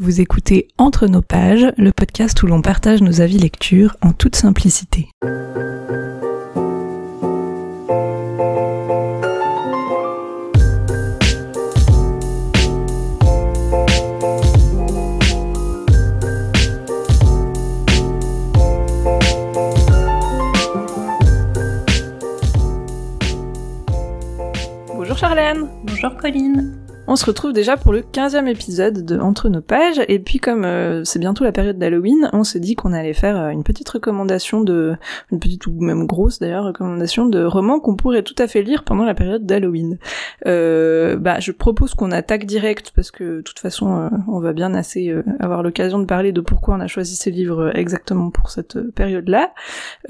Vous écoutez Entre nos pages, le podcast où l'on partage nos avis lecture en toute simplicité. Bonjour Charlène Bonjour Colline on se retrouve déjà pour le 15e épisode de Entre nos pages, et puis comme euh, c'est bientôt la période d'Halloween, on s'est dit qu'on allait faire euh, une petite recommandation de, une petite ou même grosse d'ailleurs, recommandation de romans qu'on pourrait tout à fait lire pendant la période d'Halloween. Euh, bah, je propose qu'on attaque direct, parce que de toute façon, euh, on va bien assez avoir l'occasion de parler de pourquoi on a choisi ces livres exactement pour cette période-là.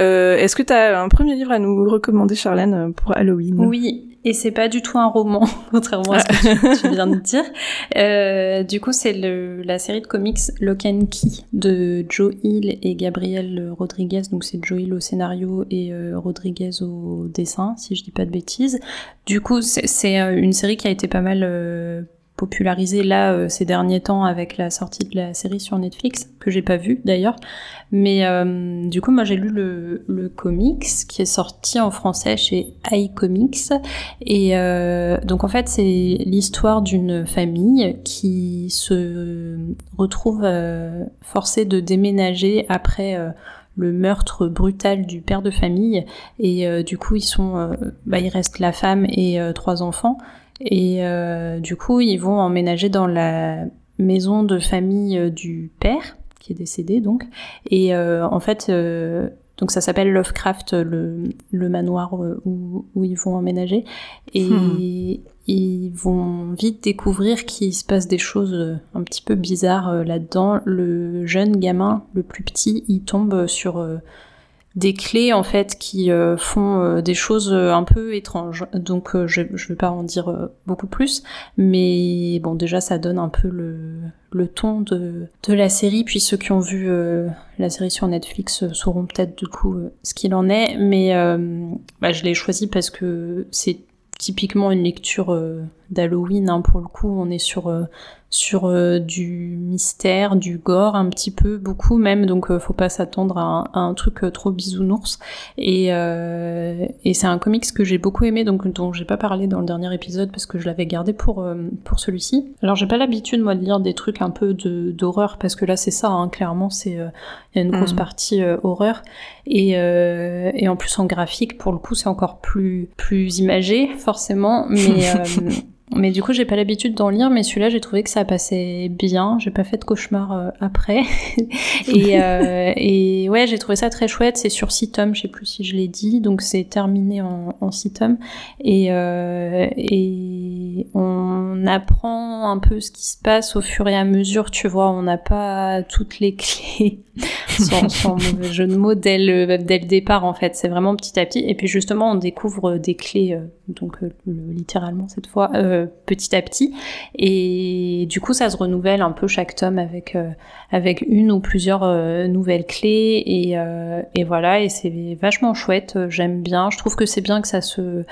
Est-ce que tu as un premier livre à nous recommander, Charlène, pour Halloween? Oui, et c'est pas du tout un roman, contrairement à ce que tu, viens de dire. Euh, du coup, c'est la série de comics Lock and Key de Joe Hill et Gabriel Rodriguez. Donc c'est Joe Hill au scénario et euh, Rodriguez au dessin, si je dis pas de bêtises. Du coup, c'est euh, une série qui a été pas mal popularisé là euh, ces derniers temps avec la sortie de la série sur Netflix que j'ai pas vu d'ailleurs. Mais euh, du coup moi j'ai lu le, le, comics qui est sorti en français chez iComics. Et euh, donc en fait c'est l'histoire d'une famille qui se retrouve forcée de déménager après le meurtre brutal du père de famille. Et du coup ils sont bah, il reste la femme et trois enfants et euh, du coup, ils vont emménager dans la maison de famille euh, du père, qui est décédé donc. Et euh, en fait, donc ça s'appelle Lovecraft, le, le manoir où, où, ils vont emménager. Et hmm. ils vont vite découvrir qu'il se passe des choses un petit peu bizarres là-dedans. Le jeune gamin, le plus petit, il tombe sur des clés en fait qui euh, font euh, des choses euh, un peu étranges. Donc je, je vais pas en dire beaucoup plus, mais bon déjà ça donne un peu le, ton de, de la série. Puis ceux qui ont vu la série sur Netflix sauront peut-être du coup ce qu'il en est. Mais bah, je l'ai choisi parce que c'est typiquement une lecture d'Halloween. Hein, pour le coup, on est sur sur euh, du mystère, du gore un petit peu, beaucoup même, donc euh, faut pas s'attendre à, un truc euh, trop bisounours. Et, et c'est un comics que j'ai beaucoup aimé, donc dont j'ai pas parlé dans le dernier épisode parce que je l'avais gardé pour pour celui-ci. Alors j'ai pas l'habitude moi de lire des trucs un peu d'horreur parce que là c'est ça, hein, clairement c'est il y a une grosse mm. partie horreur et, et en plus en graphique pour le coup c'est encore plus plus imagé forcément, mais Mais du coup, j'ai pas l'habitude d'en lire, mais celui-là, j'ai trouvé que ça passait bien. J'ai pas fait de cauchemar euh, après. et, euh, et, ouais, j'ai trouvé ça très chouette. C'est sur six tomes, je sais plus si je l'ai dit, donc c'est terminé en, en six tomes. Et, euh, et on apprend un peu ce qui se passe au fur et à mesure. Tu vois, on n'a pas toutes les clés sans, sans mauvais jeu de mots dès le, dès le départ en fait. C'est vraiment petit à petit. Et puis justement, on découvre des clés, donc littéralement cette fois euh, petit à petit. Et du coup, ça se renouvelle un peu chaque tome avec, euh, avec une ou plusieurs euh, nouvelles clés. Et, et voilà, et c'est vachement chouette. J'aime bien. Je trouve que c'est bien que ça se...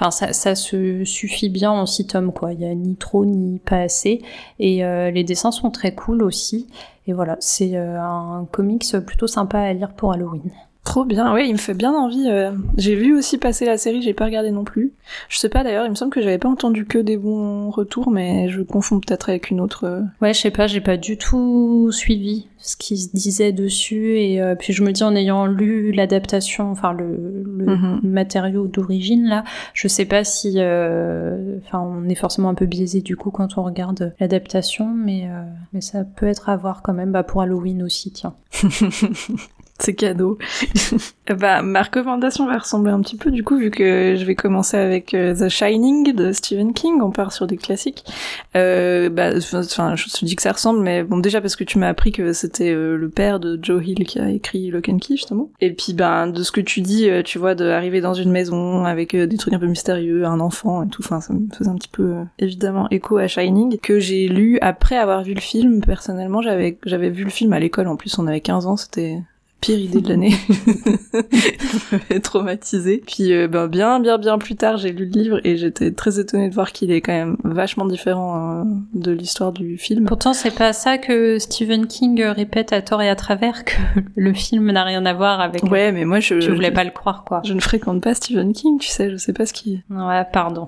Enfin, ça, se suffit bien en six tomes, quoi. Il y a ni trop ni pas assez. Et les dessins sont très cool aussi. Et voilà, c'est un comics plutôt sympa à lire pour Halloween. Trop bien, oui, il me fait bien envie. Euh. J'ai vu aussi passer la série, j'ai pas regardé non plus. Je sais pas d'ailleurs, il me semble que j'avais pas entendu que des bons retours, mais je confonds peut-être avec une autre. Euh. Ouais, je sais pas, j'ai pas du tout suivi ce qui se disait dessus, et euh, puis je me dis en ayant lu l'adaptation, enfin le, mhm. matériau d'origine là, je sais pas si, enfin on est forcément un peu biaisé du coup quand on regarde l'adaptation, mais mais ça peut être à voir quand même, bah pour Halloween aussi, tiens. C'est cadeau. bah, ma recommandation va ressembler un petit peu du coup, vu que je vais commencer avec euh, The Shining de Stephen King. On part sur des classiques. Euh, bah, enfin, je te dis que ça ressemble, mais bon, déjà parce que tu m'as appris que c'était euh, le père de Joe Hill qui a écrit Lock and Key justement. Et puis, ben, de ce que tu dis, euh, tu vois, d'arriver dans une maison avec des trucs un peu mystérieux, un enfant et tout. Enfin, ça me faisait un petit peu évidemment écho à Shining que j'ai lu après avoir vu le film. Personnellement, j'avais j'avais vu le film à l'école. En plus, on avait 15 ans, c'était pire idée de l'année. traumatisée. Puis euh, ben, bien, bien, bien plus tard, j'ai lu le livre et j'étais très étonnée de voir qu'il est quand même vachement différent euh, de l'histoire du film. Pourtant, c'est pas ça que Stephen King répète à tort et à travers que le film n'a rien à voir avec. Ouais, mais moi je. Je voulais pas le croire, quoi. Je ne fréquente pas Stephen King, tu sais, je sais pas ce qui. Ouais, pardon.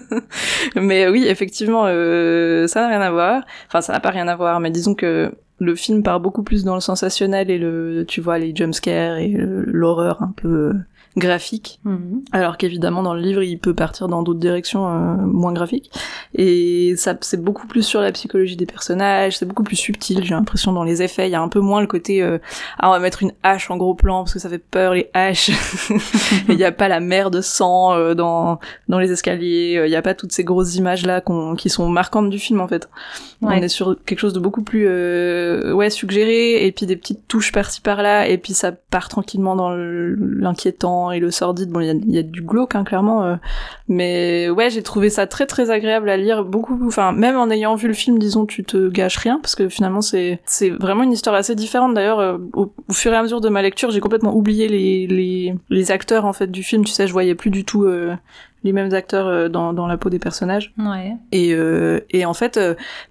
mais oui, effectivement, euh, ça n'a rien à voir. Enfin, ça n'a pas rien à voir, mais disons que le film part beaucoup plus dans le sensationnel et le, tu vois, les jumpscares et l'horreur un peu graphique, mhm. alors qu'évidemment dans le livre il peut partir dans d'autres directions euh, moins graphiques. Et ça c'est beaucoup plus sur la psychologie des personnages, c'est beaucoup plus subtil. J'ai l'impression dans les effets, il y a un peu moins le côté euh, ah on va mettre une hache en gros plan parce que ça fait peur les haches. Il n'y a pas la mer de sang euh, dans dans les escaliers, il n'y a pas toutes ces grosses images là qui sont marquantes du film en fait. On est sur quelque chose de beaucoup plus ouais suggéré et puis des petites touches par-ci par-là et puis ça part tranquillement dans l'inquiétant et le sordide. Bon, il y a, du glauque, hein, clairement. Euh. mais ouais, j'ai trouvé ça très très agréable à lire. Beaucoup, enfin, même en ayant vu le film, disons, tu te gâches rien parce que finalement c'est c'est vraiment une histoire assez différente. D'ailleurs, euh, au, fur et à mesure de ma lecture, j'ai complètement oublié les, les les acteurs en fait du film. Tu sais, je voyais plus du tout. Euh, les mêmes acteurs dans, dans la peau des personnages. Ouais. Et, et en fait,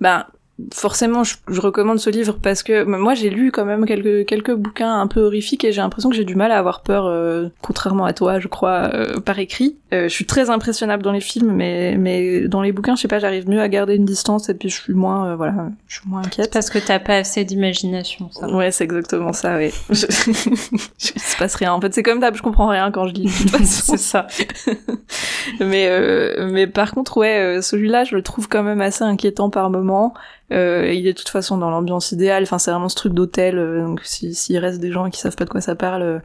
ben, forcément je, recommande ce livre parce que moi j'ai lu quand même quelques quelques bouquins un peu horrifiques et j'ai l'impression que j'ai du mal à avoir peur euh, contrairement à toi je crois euh, par écrit. Euh, je suis très impressionnable dans les films mais mais dans les bouquins je sais pas j'arrive mieux à garder une distance et puis je suis moins voilà je suis moins inquiète. Parce que t'as pas assez d'imagination ça. Ouais c'est exactement ça oui. Il se passe rien. En fait c'est comme d'hab je comprends rien quand je lis c'est ça. Mais mais par contre ouais celui-là je le trouve quand même assez inquiétant par moment euh, il est de toute façon dans l'ambiance idéale. Enfin, c'est vraiment ce truc d'hôtel. Euh, donc, s'il reste des gens qui savent pas de quoi ça parle, euh,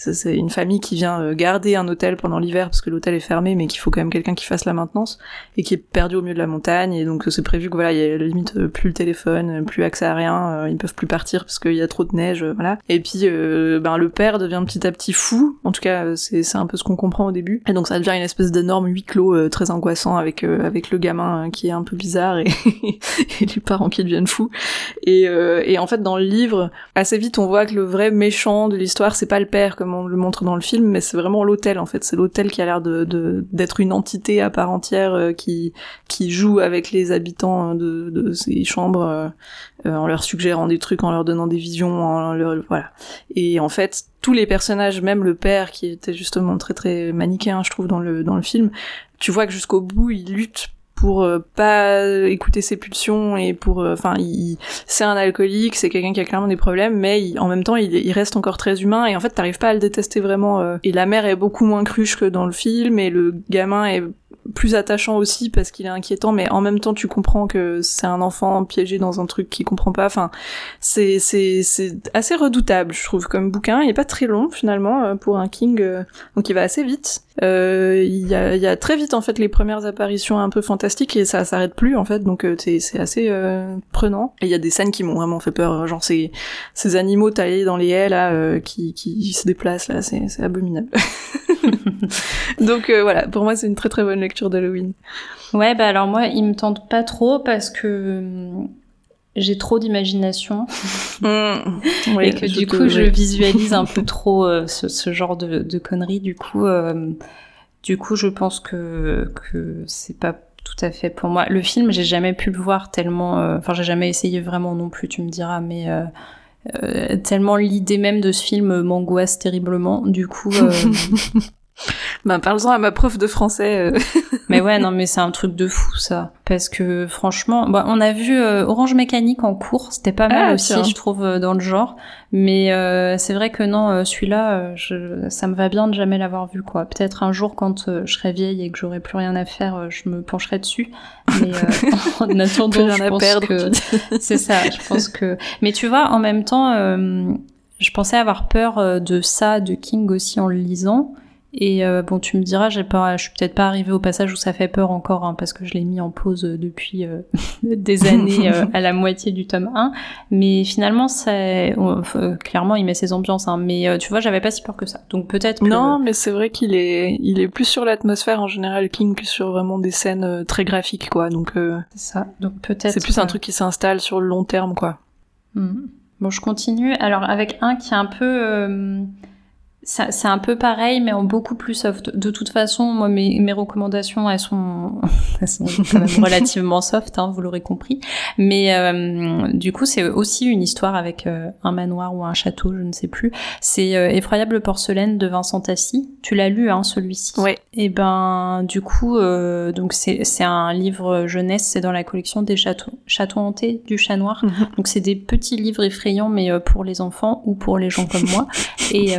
c'est une famille qui vient euh, garder un hôtel pendant l'hiver parce que l'hôtel est fermé, mais qu'il faut quand même quelqu'un qui fasse la maintenance et qui est perdu au milieu de la montagne. Et donc c'est prévu que voilà, il y a limite euh, plus le téléphone, euh, plus accès à rien, ils peuvent plus partir parce qu'il y a trop de neige, voilà. Et puis ben le père devient petit à petit fou. En tout cas, c'est un peu ce qu'on comprend au début. Et donc ça devient une espèce d'énorme huis clos très angoissant avec avec le gamin qui est un peu bizarre et, les parents qui deviennent fous. Et et en fait dans le livre, assez vite on voit que le vrai méchant de l'histoire c'est pas le père le montre dans le film, mais c'est vraiment l'hôtel en fait. C'est l'hôtel qui a l'air de d'être une entité à part entière euh, qui qui joue avec les habitants de, de ces chambres euh, euh, en leur suggérant des trucs, en leur donnant des visions, en leur, voilà. Et en fait, tous les personnages, même le père qui était justement très très manichéen, je trouve dans le dans le film, tu vois que jusqu'au bout il lutte pour euh, pas écouter ses pulsions et pour euh, enfin c'est un alcoolique c'est quelqu'un qui a clairement des problèmes mais en même temps il, il, reste encore très humain et en fait t'arrives pas à le détester vraiment euh. et la mère est beaucoup moins cruche que dans le film et le gamin est plus attachant aussi parce qu'il est inquiétant, mais en même temps tu comprends que c'est un enfant piégé dans un truc qu'il comprend pas. Enfin, c'est c'est c'est assez redoutable, je trouve, comme bouquin. Il est pas très long finalement euh, pour un King, euh, donc il va assez vite. Euh, il y a il y a très vite en fait les premières apparitions un peu fantastiques et ça s'arrête plus en fait, donc c'est c'est assez prenant. Et il y a des scènes qui m'ont vraiment fait peur, genre ces ces animaux taillés dans les haies là qui qui se déplacent là, c'est c'est abominable. donc voilà, pour moi c'est une très très bonne lecture d'Halloween Ouais, bah alors moi, il me tente pas trop parce que hum, j'ai trop d'imagination mmh. et que du coup je visualise un peu trop euh, ce, genre de, conneries. Du coup, euh, du coup, je pense que que c'est pas tout à fait pour moi. Le film, j'ai jamais pu le voir tellement. Euh, enfin, j'ai jamais essayé vraiment non plus. Tu me diras, mais tellement l'idée même de ce film m'angoisse terriblement. Du coup. Ben, parle-en à ma prof de français. Euh. mais ouais, non, mais c'est un truc de fou, ça. Parce que, franchement, bah, on a vu euh, Orange Mécanique en cours, c'était pas mal ah, aussi, je trouve, euh, dans le genre. Mais c'est vrai que non, celui-là, je... ça me va bien de jamais l'avoir vu, quoi. Peut-être un jour, quand je serai vieille et que j'aurai plus rien à faire, je me pencherai dessus. Mais en attendant, je pense perdre, que... c'est ça, je pense que... Mais tu vois, en même temps... Je pensais avoir peur de ça, de King aussi en le lisant, et euh, bon, tu me diras, j'ai pas, je suis peut-être pas arrivée au passage où ça fait peur encore, hein, parce que je l'ai mis en pause euh, depuis euh, des années à la moitié du tome 1. Mais finalement, c'est clairement, il met ses ambiances. Hein, mais tu vois, j'avais pas si peur que ça. Donc peut-être. Non, mais c'est vrai qu'il est, il est plus sur l'atmosphère en général King que sur vraiment des scènes très graphiques, quoi. Donc. c'est ça. Donc peut-être. C'est plus un truc qui s'installe sur le long terme, quoi. Hmm. Bon, je continue. Alors avec un qui est un peu c'est un peu pareil, mais en beaucoup plus soft. De toute façon, moi, mes, mes recommandations, elles sont, elles sont quand même relativement soft, hein, vous l'aurez compris. Mais euh, du coup, c'est aussi une histoire avec euh, un manoir ou un château, je ne sais plus. C'est euh, Effroyable porcelaine de Vincent Tassi. Tu l'as lu, hein, celui-ci? Ouais. Et ben, du coup, donc c'est un livre jeunesse, c'est dans la collection des châteaux, châteaux hantés du chat noir. Mhm. Donc c'est des petits livres effrayants, mais pour les enfants ou pour les gens comme moi. Et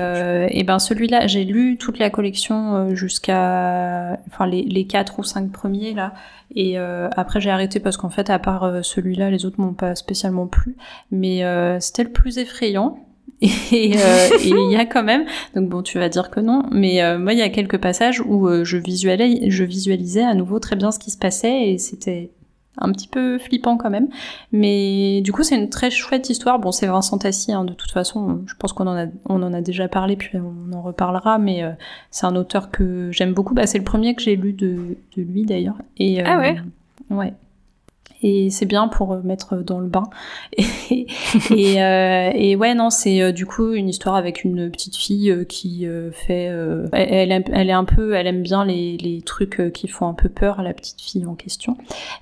et ben celui-là, j'ai lu toute la collection euh, jusqu'à, enfin les, les quatre ou cinq premiers là. Et euh, après j'ai arrêté parce qu'en fait à part euh, celui-là, les autres m'ont pas spécialement plu. Mais c'était le plus effrayant. Et il y a quand même, donc bon, tu vas dire que non, mais moi il y a quelques passages où je visualisais, je visualisais à nouveau très bien ce qui se passait et c'était un petit peu flippant quand même. Mais du coup, c'est une très chouette histoire. Bon, c'est Vincent Tassi, hein, de toute façon, je pense qu'on en a, on en a déjà parlé, puis on en reparlera, mais euh, c'est un auteur que j'aime beaucoup. Bah, c'est le premier que j'ai lu de, de lui d'ailleurs. Et, ah ouais? euh, Ouais et c'est bien pour euh, mettre dans le bain. Et, euh, et ouais, non, c'est euh, du coup une histoire avec une petite fille qui fait, elle, elle, est un peu, elle aime bien les, les trucs qui font un peu peur à la petite fille en question.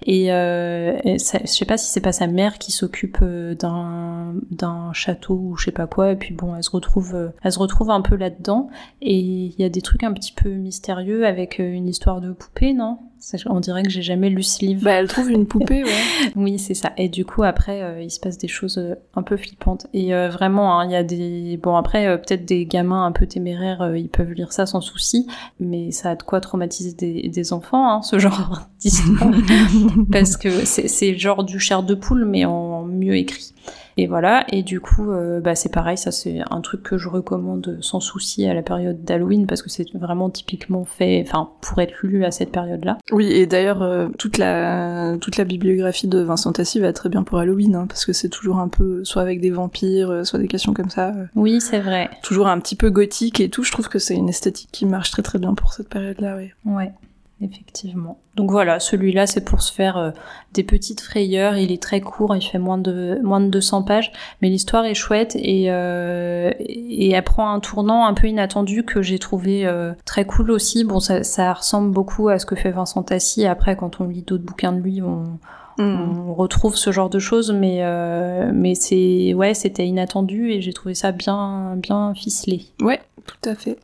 Et, je sais pas si c'est pas sa mère qui s'occupe d'un d'un château ou je sais pas quoi. Et puis bon, elle se retrouve, elle se retrouve un peu là-dedans. Et il y a des trucs un petit peu mystérieux avec une histoire de poupée, non? On dirait que j'ai jamais lu ce livre. Bah, elle trouve une poupée, ouais. oui, c'est ça. Et du coup, après, euh, il se passe des choses euh, un peu flippantes. Et euh, vraiment, hein, il y a des... Bon, après, peut-être des gamins un peu téméraires, ils peuvent lire ça sans souci, mais ça a de quoi traumatiser des, enfants, hein, ce genre d'histoire. Parce que c'est genre du chair de poule, mais en mieux écrit. Et voilà, et du coup, euh, bah, c'est pareil, ça c'est un truc que je recommande sans souci à la période d'Halloween parce que c'est vraiment typiquement fait, enfin, pour être lu à cette période-là. Oui, et d'ailleurs, euh, toute la toute la bibliographie de Vincent Tassi va très bien pour Halloween, hein, parce que c'est toujours un peu soit avec des vampires, euh, soit des questions comme ça. oui, c'est vrai. Toujours un petit peu gothique et tout. Je trouve que c'est une esthétique qui marche très très bien pour cette période-là, oui. Ouais effectivement. Donc voilà, celui-là, c'est pour se faire euh, des petites frayeurs. Il est très court, il fait moins de moins de 200 pages, mais l'histoire est chouette et euh, et elle prend un tournant un peu inattendu que j'ai trouvé euh, très cool aussi. Bon, ça, ça, ressemble beaucoup à ce que fait Vincent Tassi. Après, quand on lit d'autres bouquins de lui, on mm. on retrouve ce genre de choses, mais mais c'est ouais, c'était inattendu et j'ai trouvé ça bien bien ficelé. Ouais, tout à fait.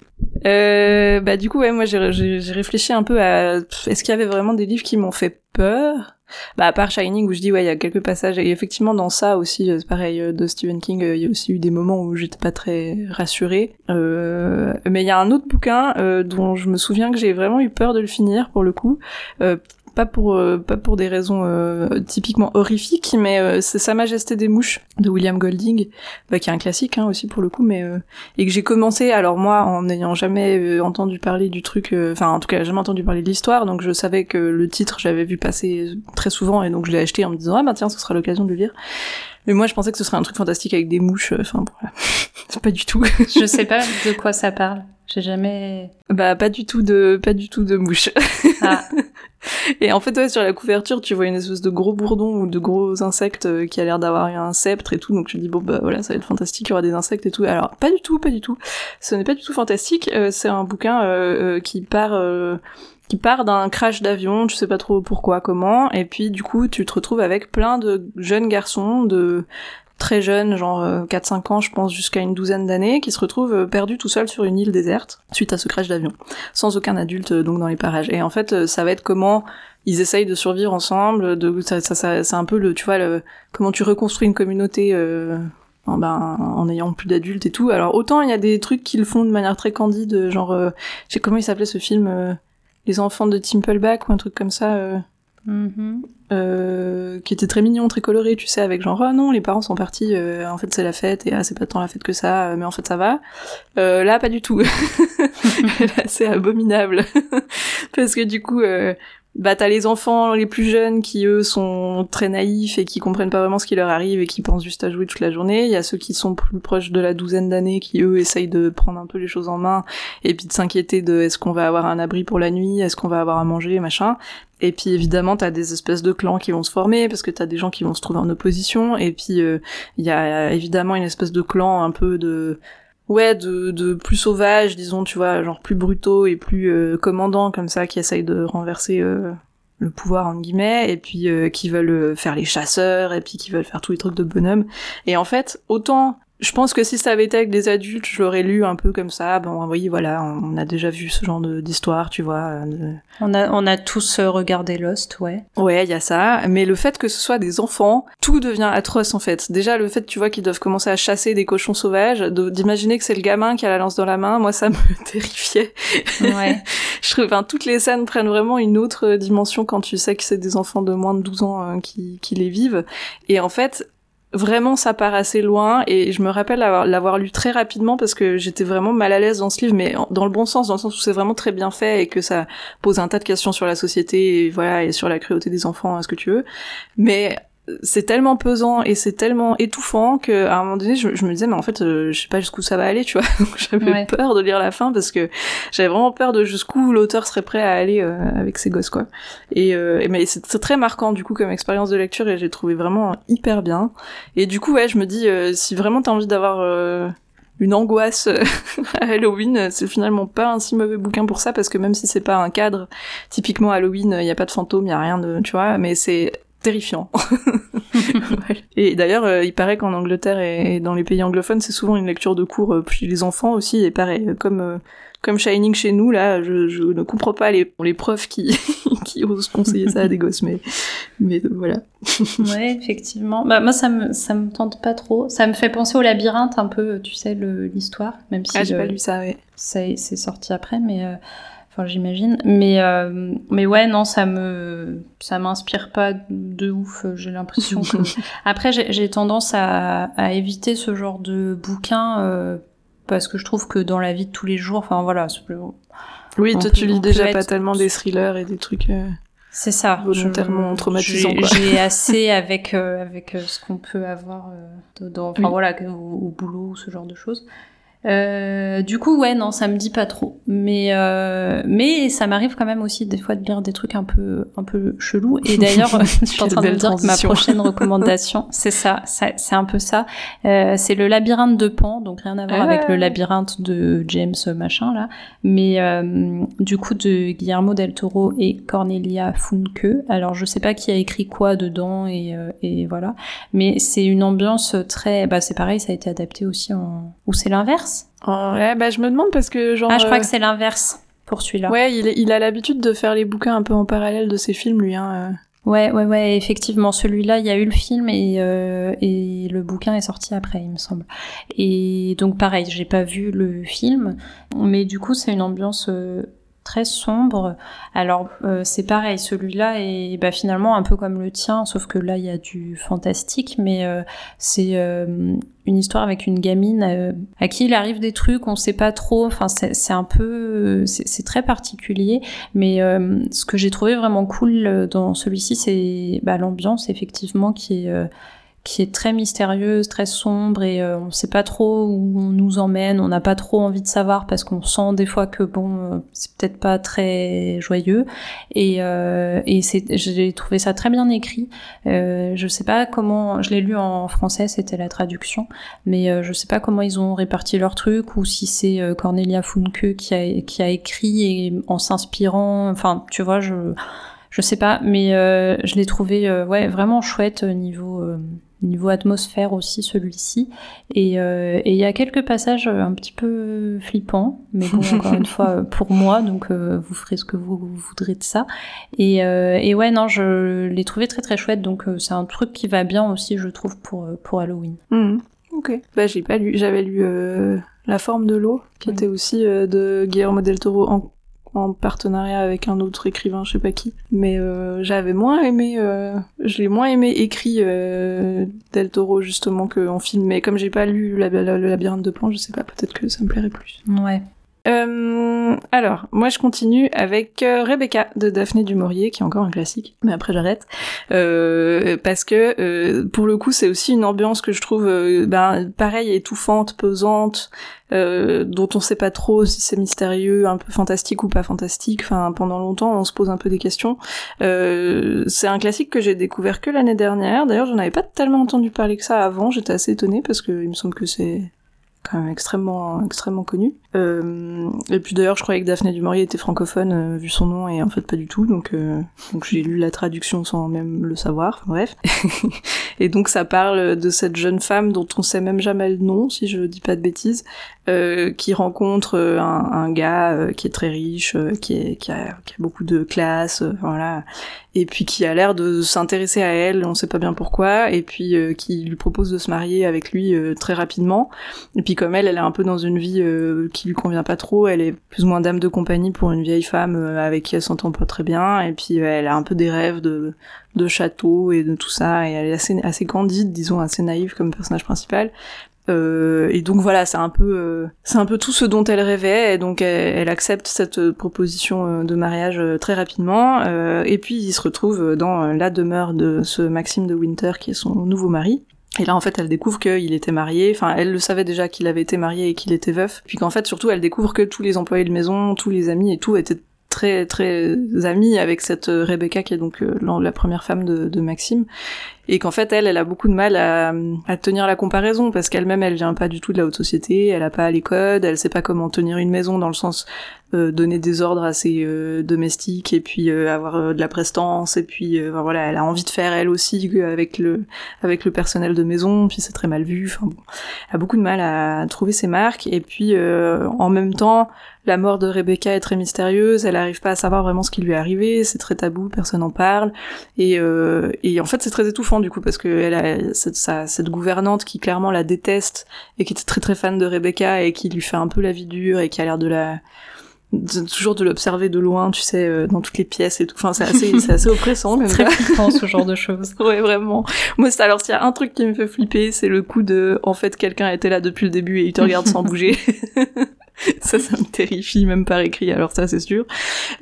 Euh, bah du coup ouais moi j'ai réfléchi un peu à est-ce qu'il y avait vraiment des livres qui m'ont fait peur? Bah à part Shining où je dis ouais il y a quelques passages et effectivement dans ça aussi euh, c'est pareil euh, de Stephen King il y a aussi eu des moments où j'étais pas très rassurée euh, mais il y a un autre bouquin dont je me souviens que j'ai vraiment eu peur de le finir pour le coup pas pour euh, pas pour des raisons euh, typiquement horrifiques, mais euh, c'est Sa Majesté des mouches de William Golding, bah, qui est un classique hein, aussi pour le coup, mais et que j'ai commencé. Alors moi, en n'ayant jamais entendu parler du truc, enfin en tout cas jamais entendu parler de l'histoire, donc je savais que le titre j'avais vu passer très souvent et donc je l'ai acheté en me disant ah bah tiens ce sera l'occasion de le lire. Mais moi, je pensais que ce serait un truc fantastique avec des mouches. Enfin, c'est pas du tout. je sais pas de quoi ça parle. J'ai jamais. Bah, pas du tout de, pas du tout de mouches. Ah. Et en fait, ouais, sur la couverture, tu vois une espèce de gros bourdon ou de gros insectes euh, qui a l'air d'avoir un sceptre et tout. Donc je dis bon bah voilà, ça va être fantastique, il y aura des insectes et tout. Alors pas du tout, pas du tout. Ce n'est pas du tout fantastique. Euh, c'est un bouquin euh, qui part qui part d'un crash d'avion, tu sais pas trop pourquoi, comment, et puis du coup tu te retrouves avec plein de jeunes garçons de très jeunes, genre 4-5 ans je pense jusqu'à une douzaine d'années, qui se retrouvent perdus tout seuls sur une île déserte suite à ce crash d'avion, sans aucun adulte donc dans les parages. Et en fait ça va être comment ils essayent de survivre ensemble, de ça, ça, ça c'est un peu le tu vois le comment tu reconstruis une communauté euh, en, ben, en ayant plus d'adultes et tout. Alors autant il y a des trucs qu'ils font de manière très candide, genre euh, je sais comment il s'appelait ce film euh, Les enfants de Timpleback ou un truc comme ça. Euh, mm-hmm. euh, qui était très mignon, très coloré, tu sais, avec genre oh non, les parents sont partis, euh, en fait c'est la fête et ah c'est pas tant la fête que ça, mais en fait ça va. Euh, là pas du tout, là c'est abominable parce que du coup bah t'as les enfants les plus jeunes qui eux sont très naïfs et qui comprennent pas vraiment ce qui leur arrive et qui pensent juste à jouer toute la journée. Il y a ceux qui sont plus proches de la douzaine d'années qui eux essayent de prendre un peu les choses en main et puis de s'inquiéter de est-ce qu'on va avoir un abri pour la nuit, est-ce qu'on va avoir à manger, machin. Et puis évidemment, t'as des espèces de clans qui vont se former parce que t'as des gens qui vont se trouver en opposition. Et puis euh, il y a évidemment une espèce de clan un peu de ouais de, de plus sauvage disons tu vois genre plus brutaux et plus euh, commandants comme ça qui essayent de renverser euh, le pouvoir en guillemets et puis euh, qui veulent faire les chasseurs et puis qui veulent faire tous les trucs de bonhomme et en fait autant je pense que si ça avait été avec des adultes, je l'aurais lu un peu comme ça. Bon, oui, voilà, on a déjà vu ce genre d'histoire, tu vois. Euh, on a, on a tous euh, regardé Lost, ouais. Ouais, il y a ça. Mais le fait que ce soit des enfants, tout devient atroce en fait. Déjà, le fait, tu vois, qu'ils doivent commencer à chasser des cochons sauvages, d'imaginer que c'est le gamin qui a la lance dans la main, moi, ça me terrifiait. Ouais. je trouve, enfin, toutes les scènes prennent vraiment une autre dimension quand tu sais que c'est des enfants de moins de 12 ans hein, qui, qui les vivent. Et en fait, vraiment ça part assez loin et je me rappelle l'avoir lu très rapidement parce que j'étais vraiment mal à l'aise dans ce livre mais dans le bon sens dans le sens où c'est vraiment très bien fait et que ça pose un tas de questions sur la société et voilà et sur la cruauté des enfants ce que tu veux. Mais c'est tellement pesant et c'est tellement étouffant que à un moment donné je, me disais mais en fait euh, je sais pas jusqu'où ça va aller tu vois. J'avais peur de lire la fin parce que j'avais vraiment peur de jusqu'où l'auteur serait prêt à aller euh, avec ses gosses quoi. Et, euh, mais c'est très marquant du coup comme expérience de lecture et j'ai trouvé vraiment hyper bien. Et du coup ouais je me dis si vraiment t'as envie d'avoir une angoisse à Halloween, c'est finalement pas un si mauvais bouquin pour ça parce que même si c'est pas un cadre typiquement Halloween, il y a pas de fantômes, il y a rien de, tu vois, mais c'est terrifiant. Et d'ailleurs, euh, il paraît qu'en Angleterre et dans les pays anglophones, c'est souvent une lecture de cours euh, chez les enfants aussi. Et pareil, euh, comme comme Shining chez nous, là, je, je ne comprends pas les, les profs qui, qui osent conseiller ça à des gosses, mais, mais voilà. ouais, effectivement. Bah, moi, ça me, ça me tente pas trop. Ça me fait penser au labyrinthe, un peu, tu sais, l'histoire, même si. Ah, j'ai pas lu ça, ouais. C'est sorti après, mais Enfin, j'imagine. Mais, euh, mais ouais, non, ça me, ça m'inspire pas de ouf. J'ai l'impression que. Après, j'ai tendance à, à, éviter ce genre de bouquin euh, parce que je trouve que dans la vie de tous les jours, enfin voilà. Oui, toi, tu lis déjà pas tellement des thrillers et des trucs. Euh, c'est ça. Volontairement traumatisants. J'ai assez avec avec ce qu'on peut avoir dans, enfin voilà, au, au, boulot, ce genre de choses. Euh, du coup, ouais, non, ça me dit pas trop. Mais, euh, mais ça m'arrive quand même aussi des fois de lire des trucs un peu, un peu chelous. Et d'ailleurs, je suis en train de me dire que ma prochaine recommandation, c'est ça, c'est un peu ça. Euh, c'est le labyrinthe de Pan, donc rien à voir avec le ah. labyrinthe de James machin là, mais euh, du coup de Guillermo del Toro et Cornelia Funke. Alors je sais pas qui a écrit quoi dedans et, euh, et voilà, mais c'est une ambiance très, bah c'est pareil, ça a été adapté aussi en, ou c'est l'inverse? Ouais, bah je me demande parce que genre. Ah, je crois euh, que c'est l'inverse pour celui-là. Ouais, il, il a l'habitude de faire les bouquins un peu en parallèle de ses films, lui. Hein. Euh. Ouais, ouais, ouais, effectivement, celui-là, il y a eu le film et, euh, et le bouquin est sorti après, il me semble. Et donc pareil, j'ai pas vu le film, mais du coup, c'est une ambiance très sombre. Alors euh, c'est pareil, celui-là est bah, finalement un peu comme le tien, sauf que là il y a du fantastique, mais euh, c'est euh, une histoire avec une gamine à qui il arrive des trucs, on sait pas trop. Enfin c'est un peu, c'est très particulier, mais ce que j'ai trouvé vraiment cool dans celui-ci, c'est bah, l'ambiance effectivement qui est qui est très mystérieuse, très sombre et euh, on sait pas trop où on nous emmène, on n'a pas trop envie de savoir parce qu'on sent des fois que bon, euh, c'est peut-être pas très joyeux et, euh, et j'ai trouvé ça très bien écrit. Euh, je sais pas comment, je l'ai lu en français, c'était la traduction, mais euh, je sais pas comment ils ont réparti leur truc ou si c'est Cornelia Funke qui a, qui a écrit et en s'inspirant, enfin tu vois, je je sais pas, mais je l'ai trouvé ouais vraiment chouette niveau niveau atmosphère aussi celui-ci. Euh, et il y a quelques passages un petit peu flippants mais bon encore une fois pour moi donc euh, vous ferez ce que vous, voudrez de ça. Et, euh, et ouais non je l'ai trouvé très très chouette donc c'est un truc qui va bien aussi je trouve pour pour Halloween. Mmh. ok. Bah j'ai pas lu j'avais lu la forme de l'eau qui était aussi de Guillermo del Toro en en partenariat avec un autre écrivain, je sais pas qui. Mais euh, j'avais moins aimé, euh, je l'ai moins aimé écrit euh, Del Toro justement qu'en film. Mais comme j'ai pas lu le labyrinthe de Pan, je sais pas, peut-être que ça me plairait plus. Ouais. Euh, alors, moi je continue avec euh, Rebecca de Daphné du Maurier, qui est encore un classique, mais après j'arrête. Euh, parce que euh, pour le coup, c'est aussi une ambiance que je trouve euh, ben, pareil, étouffante, pesante, dont on sait pas trop si c'est mystérieux, un peu fantastique ou pas fantastique. Enfin, pendant longtemps, on se pose un peu des questions. c'est un classique que j'ai découvert que l'année dernière. D'ailleurs, j'en avais pas tellement entendu parler que ça avant. J'étais assez étonnée parce que il me semble que c'est quand même extrêmement extrêmement connu. Euh, et puis d'ailleurs, je croyais que Daphné du Maurier était francophone euh, vu son nom et en fait pas du tout. Donc euh, donc j'ai lu la traduction sans même le savoir. bref. et donc ça parle de cette jeune femme dont on sait même jamais le nom, si je dis pas de bêtises, qui rencontre un, gars qui est très riche, qui, a, qui a beaucoup de classe, voilà, et puis qui a l'air de s'intéresser à elle, on sait pas bien pourquoi, et puis qui lui propose de se marier avec lui très rapidement. Et puis comme elle, elle est un peu dans une vie qui lui convient pas trop. Elle est plus ou moins dame de compagnie pour une vieille femme euh, avec qui elle s'entend pas très bien. Et puis euh, elle a un peu des rêves de, de château et de tout ça. Et elle est assez, assez candide, disons, assez naïve comme personnage principal. Euh, et donc voilà, c'est un peu, c'est un peu tout ce dont elle rêvait. Et donc elle, elle accepte cette proposition de mariage très rapidement. et puis il se retrouve dans la demeure de ce Maxime de Winter qui est son nouveau mari. Et là, en fait, elle découvre qu'il était marié. Enfin, elle le savait déjà qu'il avait été marié et qu'il était veuf. Puis qu'en fait, surtout, elle découvre que tous les employés de maison, tous les amis et tout étaient très très amis avec cette Rebecca qui est donc euh, la première femme de, Maxime. Et qu'en fait elle elle a beaucoup de mal à, tenir la comparaison parce qu'elle-même elle vient pas du tout de la haute société elle a pas les codes elle sait pas comment tenir une maison dans le sens euh, donner des ordres à ses euh, domestiques et puis euh, avoir de la prestance et puis voilà elle a envie de faire elle aussi avec le avec le personnel de maison puis c'est très mal vu enfin bon elle a beaucoup de mal à trouver ses marques et puis en même temps la mort de Rebecca est très mystérieuse, elle arrive pas à savoir vraiment ce qui lui est arrivé, c'est très tabou, personne n'en parle, et, et en fait c'est très étouffant du coup parce que elle a cette, cette gouvernante qui clairement la déteste et qui était très très fan de Rebecca et qui lui fait un peu la vie dure et qui a l'air de la toujours de l'observer de loin, tu sais, euh, dans toutes les pièces et tout. Enfin, c'est assez, c'est assez oppressant. Même très flippant ce genre de choses. ouais, vraiment. Moi, c'est alors s'il y a un truc qui me fait flipper, c'est le coup de, en fait, quelqu'un était là depuis le début et il te regarde sans bouger. ça, ça me terrifie, même par écrit, alors ça, c'est sûr.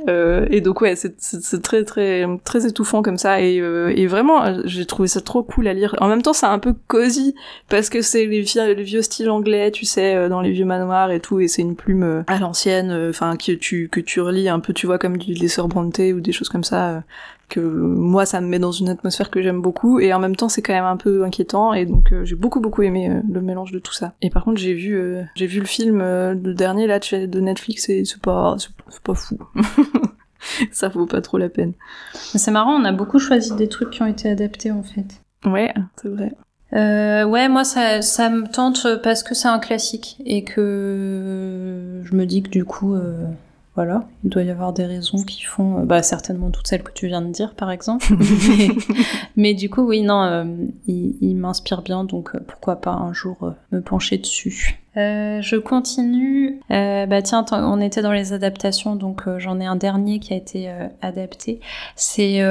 Euh, et donc, ouais, c'est très, très, très étouffant comme ça. Et, euh, et vraiment, j'ai trouvé ça trop cool à lire. En même temps, c'est un peu cosy, parce que c'est les, vieux, les vieux styles anglais, tu sais, euh, dans les vieux manoirs et tout, et c'est une plume euh, à l'ancienne, enfin, que tu, que tu relis un peu, tu vois, comme du Les Sœurs Bronte ou des choses comme ça que moi ça me met dans une atmosphère que j'aime beaucoup et en même temps c'est quand même un peu inquiétant et donc euh, j'ai beaucoup beaucoup aimé euh, le mélange de tout ça. Et par contre j'ai vu euh, j'ai vu le film le dernier là de Netflix et c'est pas c'est pas fou. ça vaut pas trop la peine. C'est marrant, on a beaucoup choisi des trucs qui ont été adaptés en fait. Ouais, c'est vrai. Euh, ouais, moi ça, ça me tente parce que c'est un classique et que je me dis que du coup, euh, voilà, il doit y avoir des raisons qui font, euh, bah, certainement toutes celles que tu viens de dire, par exemple. mais, du coup, oui, non, euh, il, m'inspire bien, donc euh, pourquoi pas un jour me pencher dessus. je continue. bah tiens, on était dans les adaptations, donc j'en ai un dernier qui a été adapté. C'est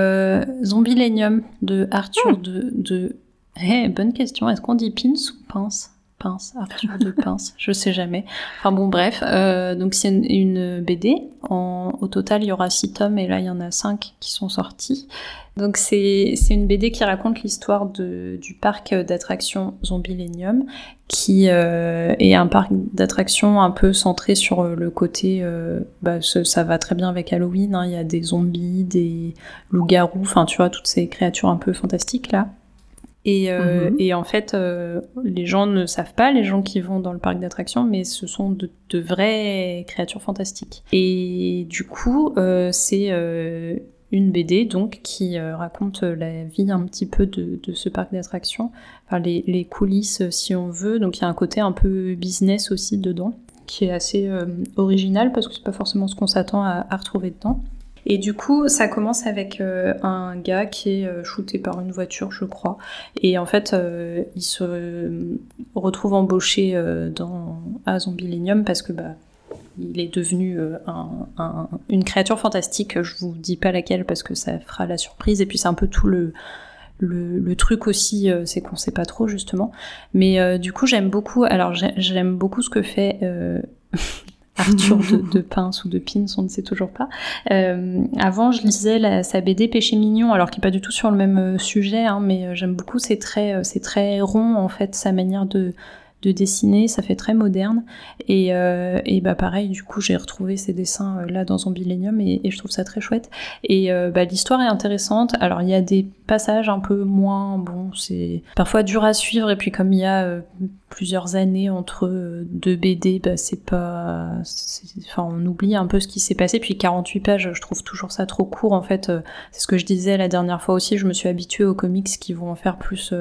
Zombilenium de Arthur hmm. de. de... Eh, bonne question. Est-ce qu'on dit pins ou pince? Pince, de Pince, je sais jamais. Enfin bon, bref, euh, donc c'est une, BD. au total, il y aura six tomes et là, il y en a cinq qui sont sortis. Donc c'est une BD qui raconte l'histoire du parc d'attractions Zombilenium, qui euh, est un parc d'attractions un peu centré sur le côté, euh, bah, ça va très bien avec Halloween, hein. il y a des zombies, des loups-garous, enfin tu vois, toutes ces créatures un peu fantastiques là. Et, euh, mhm. et, en fait, euh, les gens ne savent pas, les gens qui vont dans le parc d'attractions, mais ce sont de, de, vraies créatures fantastiques. Et du coup, euh, c'est une BD donc qui raconte la vie un petit peu de, de ce parc d'attractions, enfin les, les, coulisses si on veut. Donc il y a un côté un peu business aussi dedans, qui est assez original parce que c'est pas forcément ce qu'on s'attend à, à retrouver dedans. Et du coup, ça commence avec euh, un gars qui est euh, shooté par une voiture, je crois. Et en fait, euh, il se retrouve embauché dans, à Zombilenium parce que bah, il est devenu un, une créature fantastique. Je vous dis pas laquelle parce que ça fera la surprise. Et puis c'est un peu tout le, le, le truc aussi, c'est qu'on sait pas trop justement. Mais du coup, j'aime beaucoup. Alors j'aime beaucoup ce que fait Arthur de, de, Pince ou de Pins, on ne sait toujours pas. Euh, avant, je lisais la, sa BD Péché mignon, alors qui est pas du tout sur le même euh, sujet, hein, mais euh, j'aime beaucoup. C'est très, c'est très rond en fait sa manière de de dessiner, ça fait très moderne. Et, euh, et bah pareil, du coup, j'ai retrouvé ces dessins euh, là dans Zombie et, et je trouve ça très chouette. Et euh, bah, l'histoire est intéressante. Alors il y a des passages un peu moins bon, c'est parfois dur à suivre. Et puis comme il y a plusieurs années entre deux BD, bah c'est pas, enfin on oublie un peu ce qui s'est passé. Puis 48 pages, je trouve toujours ça trop court. En fait, c'est ce que je disais la dernière fois aussi. Je me suis habituée aux comics qui vont en faire plus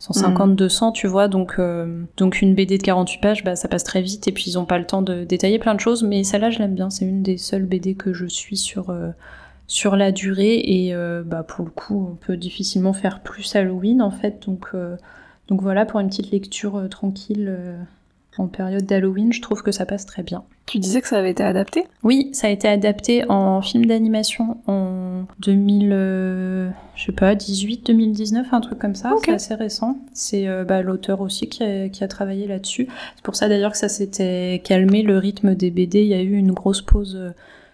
150, 200, mm. tu vois. Donc, euh, une BD de 48 pages, bah, ça passe très vite et puis ils ont pas le temps de détailler plein de choses. Mais celle-là, je l'aime bien. C'est une des seules BD que je suis sur, euh, sur la durée. Et euh, bah, pour le coup, on peut difficilement faire plus Halloween, en fait. Donc, donc voilà, pour une petite lecture tranquille en période d'Halloween, je trouve que ça passe très bien. Tu disais que ça avait été adapté? Oui, ça a été adapté en film d'animation en 2000, euh, je sais pas, 18, 2019, un truc comme ça. C'est assez récent. C'est euh, bah, l'auteur aussi qui a, travaillé là-dessus. C'est pour ça d'ailleurs que ça s'était calmé le rythme des BD. Il y a eu une grosse pause. Euh,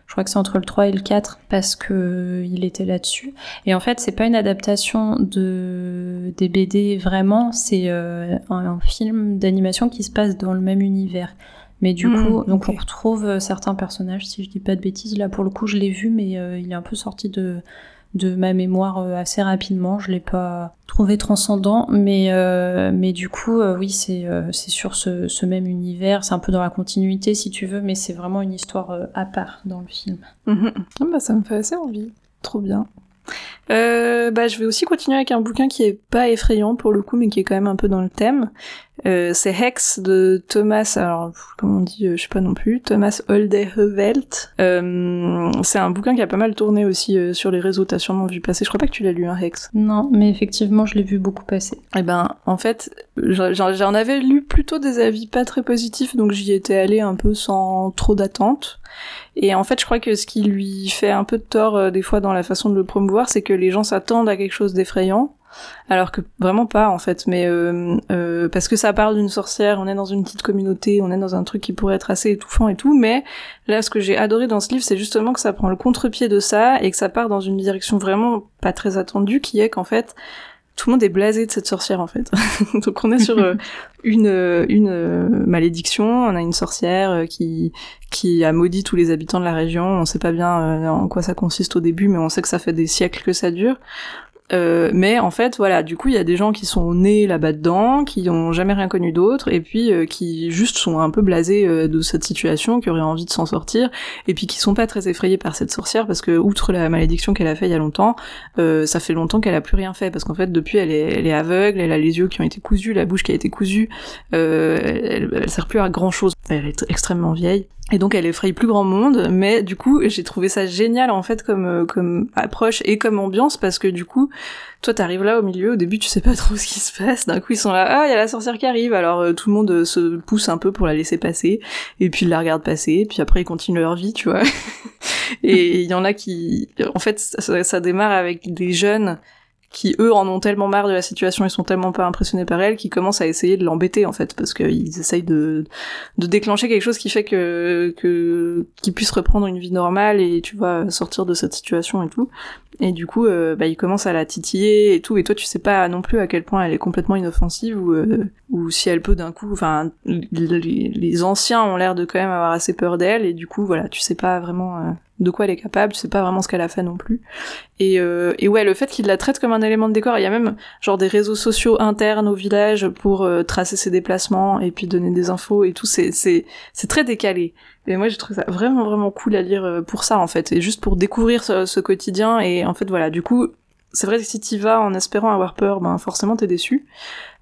je crois que c'est entre le 3 et le 4 parce que il était là-dessus. Et en fait, c'est pas une adaptation de des BD vraiment, c'est euh, un, film d'animation qui se passe dans le même univers. Mais du hmm, coup, donc on retrouve euh, certains personnages, si je dis pas de bêtises. Là, pour le coup, je l'ai vu, mais euh, il est un peu sorti de de ma mémoire euh, assez rapidement. Je l'ai pas trouvé transcendant, mais euh, mais du coup, euh, oui, c'est c'est sur ce, même univers. C'est un peu dans la continuité, si tu veux, mais c'est vraiment une histoire à part dans le film. Mhm. Ah bah ça me fait assez envie. Trop bien. Bah, je vais aussi continuer avec un bouquin qui est pas effrayant pour le coup, mais qui est quand même un peu dans le thème. Euh, c'est Hex de Thomas, alors comment on dit, euh, je sais pas non plus, Thomas Oldehevelt. Euh, c'est un bouquin qui a pas mal tourné aussi euh, sur les réseaux, t'as sûrement vu passer. Je crois pas que tu l'as lu, hein, Hex. Non, mais effectivement, je l'ai vu beaucoup passer. Eh ben, en fait, j'en avais lu plutôt des avis pas très positifs, donc j'y étais allée un peu sans trop d'attente. Et en fait, je crois que ce qui lui fait un peu de tort euh, des fois dans la façon de le promouvoir, c'est que les gens s'attendent à quelque chose d'effrayant, alors que vraiment pas en fait. Mais euh, euh, parce que ça parle d'une sorcière, on est dans une petite communauté, on est dans un truc qui pourrait être assez étouffant et tout. Mais là, ce que j'ai adoré dans ce livre, c'est justement que ça prend le contre-pied de ça et que ça part dans une direction vraiment pas très attendue, qui est qu'en fait tout le monde est blasé de cette sorcière en fait. Donc on est sur euh, une une euh, malédiction, on a une sorcière euh, qui qui a maudit tous les habitants de la région. On sait pas bien en quoi ça consiste au début, mais on sait que ça fait des siècles que ça dure. Euh, mais en fait, voilà, du coup, il y a des gens qui sont nés là-bas dedans, qui ont jamais rien connu d'autre, et puis euh, qui juste sont un peu blasés euh, de cette situation, qui auraient envie de s'en sortir, et puis qui sont pas très effrayés par cette sorcière parce que outre la malédiction qu'elle a fait il y a longtemps, ça fait longtemps qu'elle a plus rien fait parce qu'en fait depuis elle est, elle est aveugle, elle a les yeux qui ont été cousus, la bouche qui a été cousue, elle, elle sert plus à grand chose, elle est extrêmement vieille. Et donc elle effraie plus grand monde, mais du coup j'ai trouvé ça génial en fait comme euh, comme approche et comme ambiance parce que du coup toi t'arrives là au milieu, au début tu sais pas trop ce qui se passe, d'un coup ils sont là ah il y a la sorcière qui arrive! Alors euh, tout le monde euh, se pousse un peu pour la laisser passer et puis ils la regardent passer puis après ils continuent leur vie tu vois. Et il y en a qui en fait ça démarre avec des jeunes qui eux en ont tellement marre de la situation, ils sont tellement pas impressionnés par elle, qu'ils commencent à essayer de l'embêter en fait, parce qu'ils essayent de, de déclencher quelque chose qui fait que que qu'ils puissent reprendre une vie normale et tu vois sortir de cette situation et tout. Et du coup, euh, bah, ils commencent à la titiller et tout, et toi tu sais pas non plus à quel point elle est complètement inoffensive ou euh, ou si elle peut d'un coup, enfin les, anciens ont l'air de quand même avoir assez peur d'elle et du coup voilà, tu sais pas vraiment. Euh, de quoi elle est capable, tu sais pas vraiment ce qu'elle a fait non plus. Et, euh, et ouais, le fait qu'il la traite comme un élément de décor, il y a même genre des réseaux sociaux internes au village pour euh, tracer ses déplacements et puis donner des infos et tout, c'est c'est c'est très décalé. Et moi, j'ai trouvé ça vraiment vraiment cool à lire euh, pour ça en fait, et juste pour découvrir ce, ce quotidien. Et en fait, voilà, du coup, c'est vrai que si t'y vas en espérant avoir peur, ben forcément t'es déçu.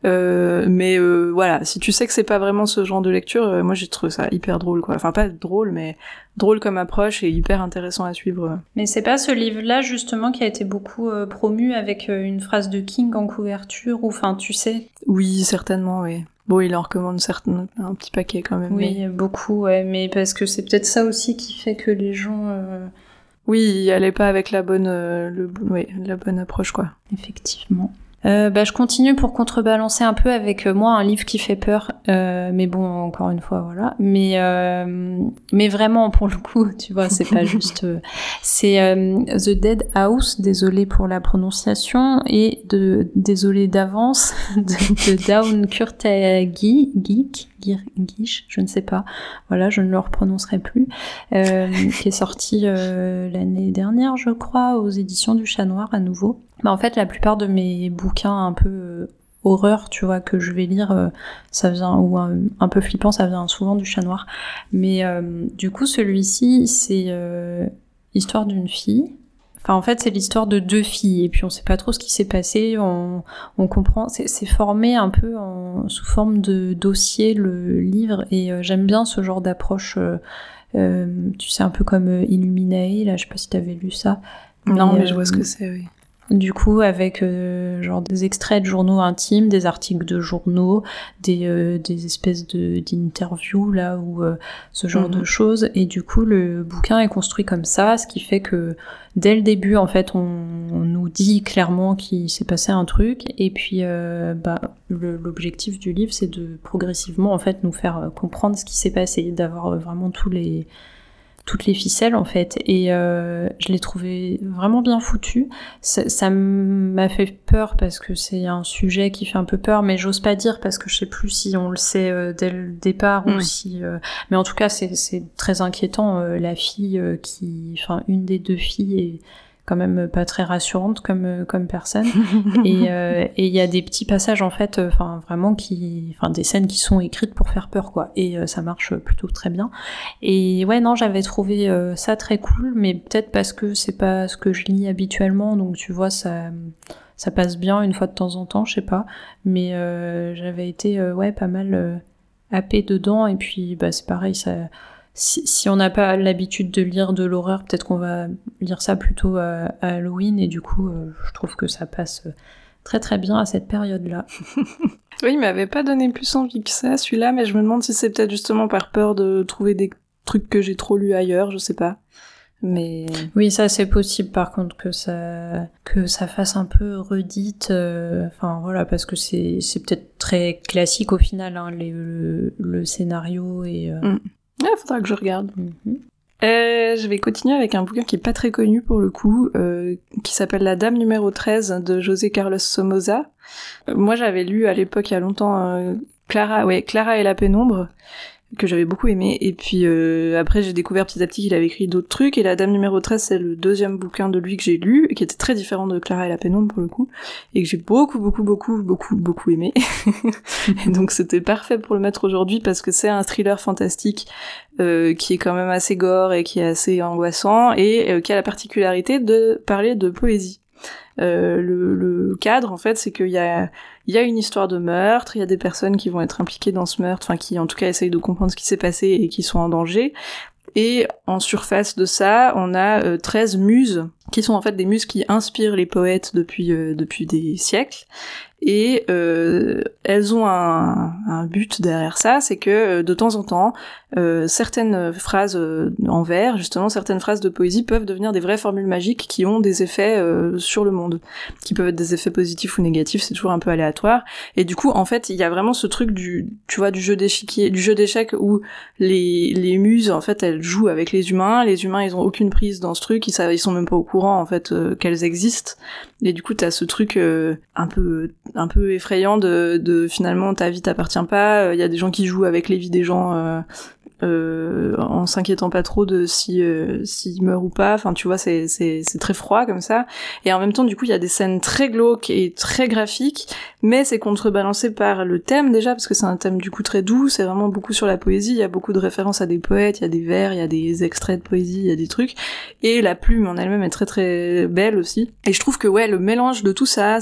Euh, mais euh, voilà, si tu sais que c'est pas vraiment ce genre de lecture, euh, moi j'ai trouvé ça hyper drôle quoi. Enfin pas drôle, mais drôle comme approche et hyper intéressant à suivre. Mais c'est pas ce livre-là justement qui a été beaucoup promu avec une phrase de King en couverture ou enfin tu sais? Oui, certainement, oui. Bon, il en recommande certains, un petit paquet quand même. Oui, beaucoup, ouais, mais parce que c'est peut-être ça aussi qui fait que les gens. Oui, elle est pas avec la bonne, le, oui, la bonne approche quoi. Effectivement. Euh, bah, je continue pour contrebalancer un peu avec euh, moi un livre qui fait peur, euh, mais bon, encore une fois, voilà. Mais euh, mais vraiment pour le coup, tu vois, c'est pas juste. Euh, c'est The Dead House, désolé pour la prononciation, et de désolé d'avance de, de Down Kurtagi, Geek, Guiche, je ne sais pas. Voilà, je ne le reprononcerai plus, qui est sorti l'année dernière, je crois, aux éditions du Chat Noir à nouveau. Bah, en fait, la plupart de mes bouquins un peu euh, horreur, tu vois, que je vais lire, euh, ça vient, ou un, peu flippant, ça vient souvent du chat noir. Mais euh, du coup, celui-ci, c'est l'histoire d'une fille. Enfin, en fait, c'est l'histoire de deux filles, et puis on sait pas trop ce qui s'est passé, on, on comprend, c'est formé un peu en, sous forme de dossier, le livre, et j'aime bien ce genre d'approche, tu sais, un peu comme Illuminae, là, je sais pas si t'avais lu ça. Non, mais je vois ce que c'est, oui. Du coup, avec euh, genre des extraits de journaux intimes, des articles de journaux, des, euh, des espèces de d'interviews là ou euh, ce genre de mhm. choses. Et du coup, le bouquin est construit comme ça, ce qui fait que dès le début, en fait, on, nous dit clairement qu'il s'est passé un truc. Et puis, bah, l'objectif du livre, c'est de progressivement en fait nous faire comprendre ce qui s'est passé, d'avoir vraiment tous les toutes les ficelles en fait. Et euh, je l'ai trouvé vraiment bien foutu. Ça m'a fait peur parce que c'est un sujet qui fait un peu peur mais j'ose pas dire parce que je sais plus si on le sait euh, dès le départ ou si euh, mais en tout cas c'est très inquiétant la fille qui enfin une des deux filles est quand même pas très rassurante comme euh, comme personne. Et euh, et il y a des petits passages en fait euh, enfin vraiment qui enfin des scènes qui sont écrites pour faire peur quoi. Et ça marche plutôt très bien. Et ouais non j'avais trouvé ça très cool mais peut-être parce que c'est pas ce que je lis habituellement. Donc tu vois ça ça passe bien une fois de temps en temps je sais pas. Mais j'avais été ouais pas mal happé dedans. Et puis bah c'est pareil ça si, on n'a pas l'habitude de lire de l'horreur, peut-être qu'on va lire ça plutôt à, Halloween et du coup, euh, je trouve que ça passe très très bien à cette période-là. oui, il m'avait pas donné plus envie que ça, celui-là, mais je me demande si c'est peut-être justement par peur de trouver des trucs que j'ai trop lus ailleurs, je sais pas. Mais oui, ça c'est possible par contre que ça que ça fasse un peu redite. Euh, enfin voilà, parce que c'est c'est peut-être très classique au final hein, les, le, scénario et euh, mm. Il ah, faudra que je regarde. Mhm. Euh, je vais continuer avec un bouquin qui est pas très connu pour le coup, euh, qui s'appelle La Dame numéro 13 de José Carlos Somoza. Euh, moi j'avais lu à l'époque il y a longtemps Clara, ouais, Clara et la pénombre, que j'avais beaucoup aimé. Et puis euh, après, j'ai découvert petit à petit qu'il avait écrit d'autres trucs. Et La Dame numéro 13, c'est le deuxième bouquin de lui que j'ai lu, qui était très différent de Clara et la pénombre pour le coup, et que j'ai beaucoup, beaucoup, beaucoup, beaucoup, beaucoup aimé. et donc c'était parfait pour le mettre aujourd'hui parce que c'est un thriller fantastique euh, qui est quand même assez gore et qui est assez angoissant et euh, qui a la particularité de parler de poésie. Euh, le, le, cadre, en fait, c'est qu'il y a, y a une histoire de meurtre, il y a des personnes qui vont être impliquées dans ce meurtre, enfin qui en tout cas essayent de comprendre ce qui s'est passé et qui sont en danger. Et en surface de ça, on a euh, 13 muses, qui sont en fait des muses qui inspirent les poètes depuis, euh, depuis des siècles, et euh, elles ont un, un, but derrière ça, c'est que euh, de temps en temps, euh, certaines phrases en vers, justement certaines phrases de poésie peuvent devenir des vraies formules magiques qui ont des effets sur le monde, qui peuvent être des effets positifs ou négatifs, c'est toujours un peu aléatoire. Et du coup, en fait, il y a vraiment ce truc du, tu vois, du jeu d'échiquier, du jeu d'échecs où les, les muses, en fait, elles jouent avec les humains, les humains, ils ont aucune prise dans ce truc, ils savent, ils sont même pas au courant en fait qu'elles existent. Et du coup, t'as ce truc un peu un peu effrayant de, finalement ta vie t'appartient pas. Il y a des gens qui jouent avec les vies des gens euh, euh, en s'inquiétant pas trop de si euh, s'ils meurent ou pas. Enfin, tu vois, c'est c'est c'est très froid comme ça. Et en même temps, du coup, il y a des scènes très glauques et très graphiques, mais c'est contrebalancé par le thème déjà parce que c'est un thème du coup très doux. C'est vraiment beaucoup sur la poésie. Il y a beaucoup de références à des poètes, il y a des vers, il y a des extraits de poésie, il y a des trucs. Et la plume en elle-même est très très belle aussi. Et je trouve que ouais, le mélange de tout ça,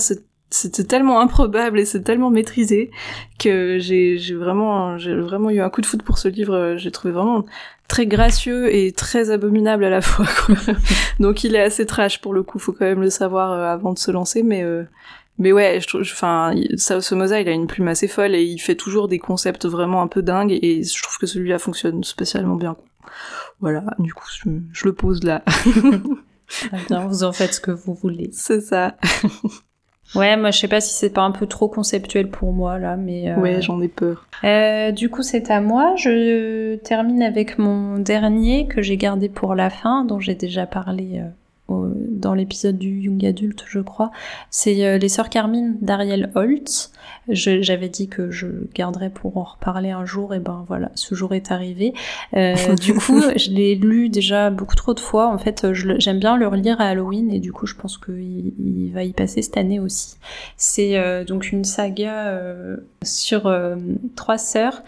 c'était tellement improbable et c'est tellement maîtrisé que j'ai vraiment j'ai vraiment eu un coup de foot pour ce livre. J'ai trouvé vraiment très gracieux et très abominable à la fois donc il est assez trash pour le coup. Faut quand même le savoir euh, avant de se lancer. Mais euh, mais ouais je trouve enfin Somoza il a une plume assez folle et il fait toujours des concepts vraiment un peu dingues et je trouve que celui-là fonctionne spécialement bien voilà. Du coup je le pose là bien vous en faites ce que vous voulez c'est ça Ouais, moi je sais pas si c'est pas un peu trop conceptuel pour moi là, mais. Euh... Ouais, j'en ai peur. Euh, du coup, c'est à moi. Je termine avec mon dernier que j'ai gardé pour la fin, dont j'ai déjà parlé dans l'épisode du Young Adult, je crois. C'est euh, Les Sœurs Carmine d'Ariel Holtz. J'avais dit que je garderais pour en reparler un jour, et ben voilà, ce jour est arrivé. Euh, du coup, je l'ai lu déjà beaucoup trop de fois. En fait, j'aime bien le relire à Halloween, et du coup, je pense qu'il il va y passer cette année aussi. C'est euh, donc une saga sur trois sœurs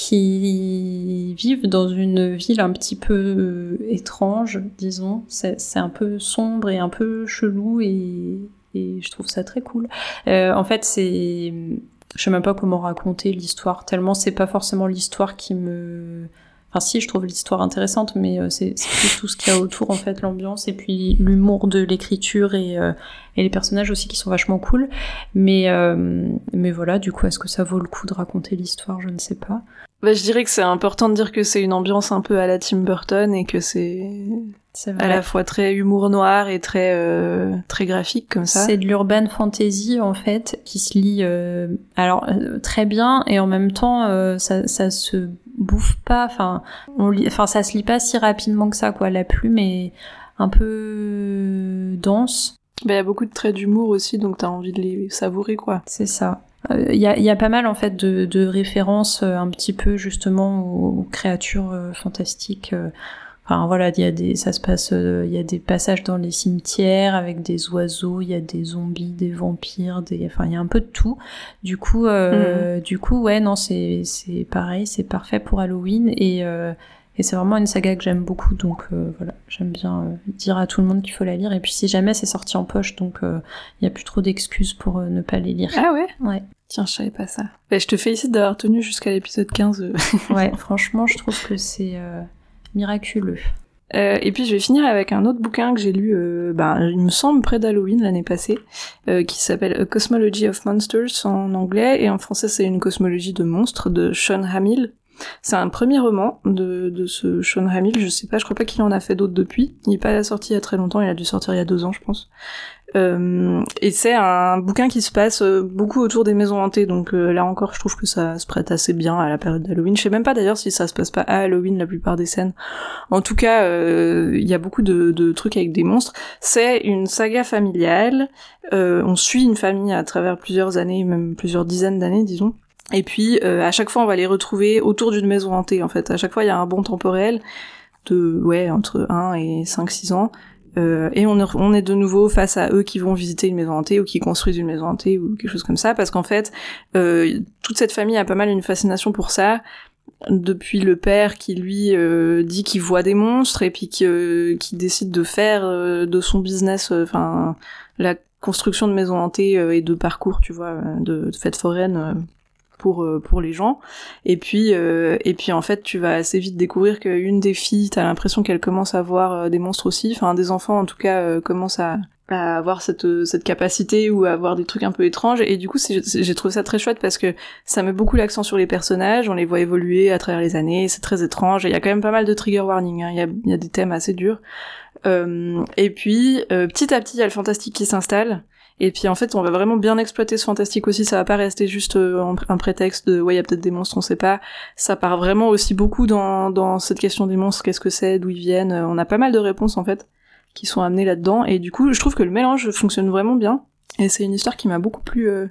qui vivent dans une ville un petit peu euh, étrange, disons. C'est un peu sombre et un peu chelou et, je trouve ça très cool. Euh, en fait, c'est, je sais même pas comment raconter l'histoire. Tellement c'est pas forcément l'histoire qui me Enfin, si, je trouve l'histoire intéressante, mais euh, c'est plus tout ce qu'il y a autour, en fait, l'ambiance, et puis l'humour de l'écriture et, les personnages aussi qui sont vachement cool. Mais, mais voilà, du coup, est-ce que ça vaut le coup de raconter l'histoire? Je ne sais pas. Bah, je dirais que c'est important de dire que c'est une ambiance un peu à la Tim Burton et que c'est à la fois très humour noir et très euh, très graphique comme ça. C'est de l'urban fantasy en fait qui se lit euh, alors euh, très bien et en même temps ça, ça se bouffe pas. Enfin on enfin ça se lit pas si rapidement que ça quoi. La plume est un peu dense. Bah, il y a beaucoup de traits d'humour aussi donc t'as envie de les savourer quoi. C'est ça. Il y, a, y, a, pas mal en fait de, de références un petit peu justement aux, créatures fantastiques Enfin voilà, il y a des, ça se passe, euh, il y a des passages dans les cimetières avec des oiseaux, il y a des zombies, des vampires, des, enfin il y a un peu de tout. Du coup, euh, mm. du coup ouais non c'est c'est pareil, c'est parfait pour Halloween et euh, et c'est vraiment une saga que j'aime beaucoup, donc euh, voilà, j'aime bien euh, dire à tout le monde qu'il faut la lire. Et puis si jamais c'est sorti en poche, donc il euh, n'y a plus trop d'excuses pour ne pas les lire. Ah ouais? Ouais. Tiens, je savais pas ça. Bah, je te félicite d'avoir tenu jusqu'à l'épisode 15. ouais, franchement, je trouve que c'est miraculeux. Euh, et puis je vais finir avec un autre bouquin que j'ai lu, euh, ben, il me semble près d'Halloween l'année passée, euh, qui s'appelle A Cosmology of Monsters en anglais et en français c'est une cosmologie de monstres de Sean Hamill. C'est un premier roman de, de ce Sean Hamill, je sais pas, je crois pas qu'il en a fait d'autres depuis. Il est pas sorti il y a très longtemps, il a dû sortir il y a deux ans je pense. Euh, et c'est un bouquin qui se passe euh, beaucoup autour des maisons hantées, donc euh, là encore, je trouve que ça se prête assez bien à la période d'Halloween. Je sais même pas d'ailleurs si ça se passe pas à Halloween la plupart des scènes. En tout cas, il y a beaucoup de, de, trucs avec des monstres. C'est une saga familiale. on suit une famille à travers plusieurs années, même plusieurs dizaines d'années, disons. Et puis à chaque fois, on va les retrouver autour d'une maison hantée. En fait, à chaque fois, il y a un bon temporel de ouais entre 1 et 5-6 ans. Euh, et on, est de nouveau face à eux qui vont visiter une maison hantée ou qui construisent une maison hantée ou quelque chose comme ça, parce qu'en fait, euh, toute cette famille a pas mal une fascination pour ça, depuis le père qui lui euh, dit qu'il voit des monstres et puis qui, euh, qui décide de faire euh, de son business, enfin la construction de maisons hantées et de parcours, tu vois, de, de fêtes foraines pour euh, pour les gens. Et puis euh, et puis en fait tu vas assez vite découvrir qu'une des filles t'as l'impression qu'elle commence à voir euh, des monstres aussi. Enfin des enfants en tout cas commencent à à avoir cette cette capacité ou à avoir des trucs un peu étranges. Et du coup j'ai trouvé ça très chouette parce que ça met beaucoup l'accent sur les personnages. On les voit évoluer à travers les années. C'est très étrange. Il y a quand même pas mal de trigger warning hein. il y, a, y a des thèmes assez durs. Euh, et puis petit à petit il y a le fantastique qui s'installe et puis en fait, on va vraiment bien exploiter ce fantastique aussi. Ça va pas rester juste euh, un prétexte de ouais, il y a peut-être des monstres, on sait pas. Ça part vraiment aussi beaucoup dans, dans cette question des monstres. Qu'est-ce que c'est, d'où ils viennent? On a pas mal de réponses en fait qui sont amenées là-dedans. Et du coup, je trouve que le mélange fonctionne vraiment bien. Et c'est une histoire qui m'a beaucoup plu, euh,